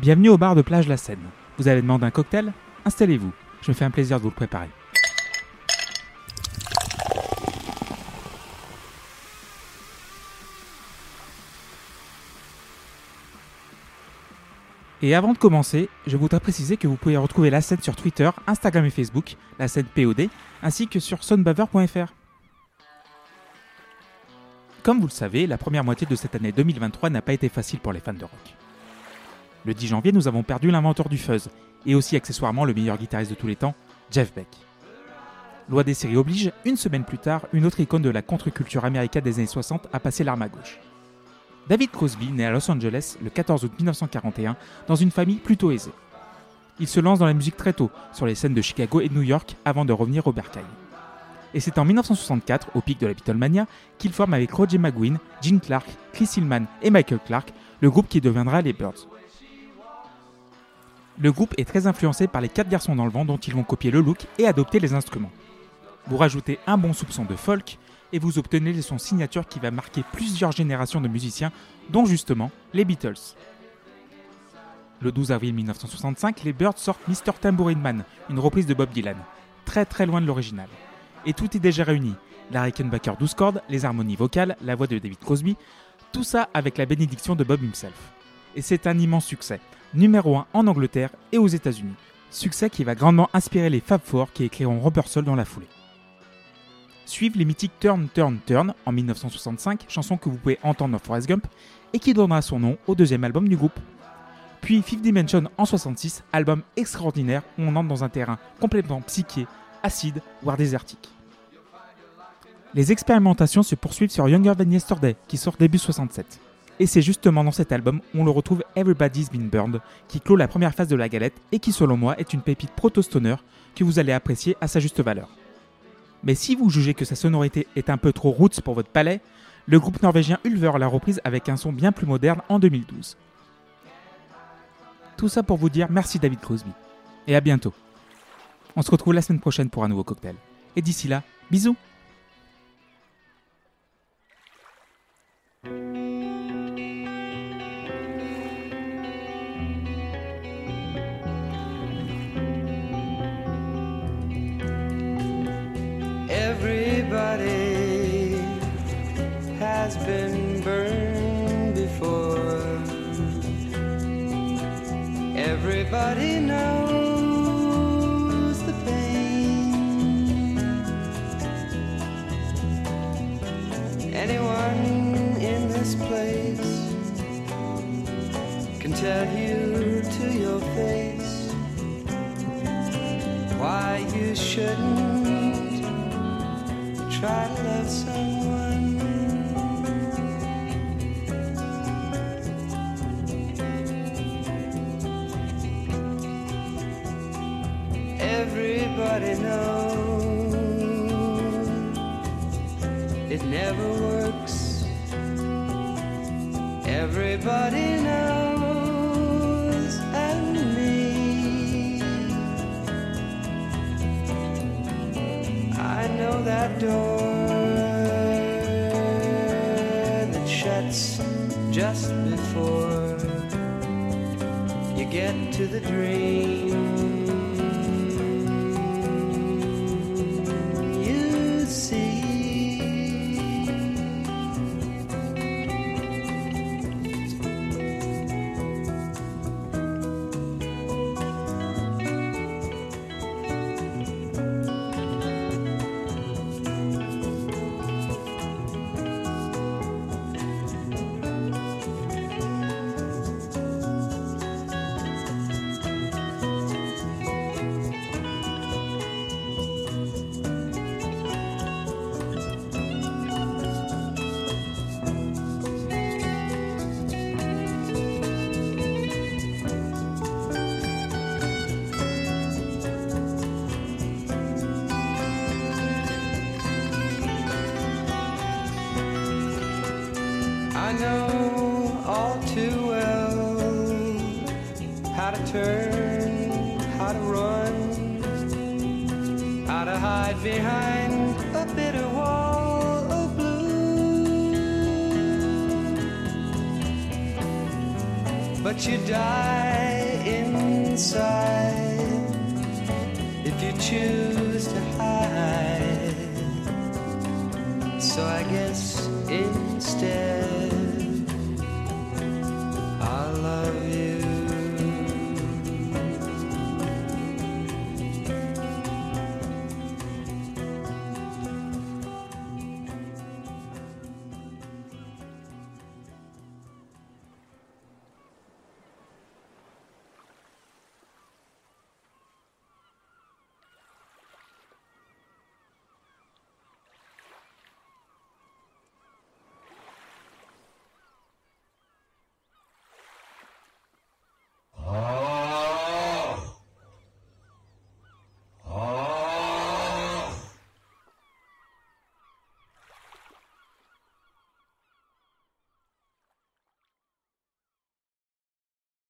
Bienvenue au bar de plage La Seine. Vous avez demandé un cocktail Installez-vous, je me fais un plaisir de vous le préparer. Et avant de commencer, je voudrais préciser que vous pouvez retrouver la scène sur Twitter, Instagram et Facebook, la scène POD, ainsi que sur sonbaver.fr. Comme vous le savez, la première moitié de cette année 2023 n'a pas été facile pour les fans de rock. Le 10 janvier, nous avons perdu l'inventeur du fuzz, et aussi accessoirement le meilleur guitariste de tous les temps, Jeff Beck. Loi des séries oblige, une semaine plus tard, une autre icône de la contre-culture américaine des années 60 a passé l'arme à gauche. David Crosby naît à Los Angeles le 14 août 1941 dans une famille plutôt aisée. Il se lance dans la musique très tôt, sur les scènes de Chicago et de New York avant de revenir au Bercail. Et c'est en 1964, au pic de la Beatlemania, qu'il forme avec Roger McGuinn, Gene Clark, Chris Hillman et Michael Clark le groupe qui deviendra les Birds. Le groupe est très influencé par les quatre garçons dans le vent dont ils vont copier le look et adopter les instruments. Vous rajoutez un bon soupçon de folk et vous obtenez son signature qui va marquer plusieurs générations de musiciens, dont justement les Beatles. Le 12 avril 1965, les Birds sortent Mr. Tambourine Man, une reprise de Bob Dylan, très très loin de l'original. Et tout est déjà réuni. La Rickenbacker 12 cordes, les harmonies vocales, la voix de David Crosby, tout ça avec la bénédiction de Bob himself. Et c'est un immense succès, numéro 1 en Angleterre et aux États-Unis. Succès qui va grandement inspirer les Fab Four qui écriront Rubber Soul dans la foulée suivent les mythiques Turn, Turn, Turn en 1965, chanson que vous pouvez entendre dans Forrest Gump, et qui donnera son nom au deuxième album du groupe. Puis Fifth Dimension en 66, album extraordinaire où on entre dans un terrain complètement psyché, acide, voire désertique. Les expérimentations se poursuivent sur Younger Than Yesterday, qui sort début 67. Et c'est justement dans cet album où on le retrouve Everybody's Been Burned, qui clôt la première phase de la galette et qui selon moi est une pépite proto-stoner que vous allez apprécier à sa juste valeur. Mais si vous jugez que sa sonorité est un peu trop roots pour votre palais, le groupe norvégien Ulver l'a reprise avec un son bien plus moderne en 2012. Tout ça pour vous dire merci David Crosby. Et à bientôt. On se retrouve la semaine prochaine pour un nouveau cocktail. Et d'ici là, bisous has been burned before. Everybody knows the pain. Anyone in this place can tell you to your face why you shouldn't try to love someone. Everybody knows it never works. Everybody knows, and me. I know that door that shuts just before you get to the dream. Know all too well how to turn, how to run, how to hide behind a bitter wall of blue. But you die inside if you choose to hide. So I guess instead.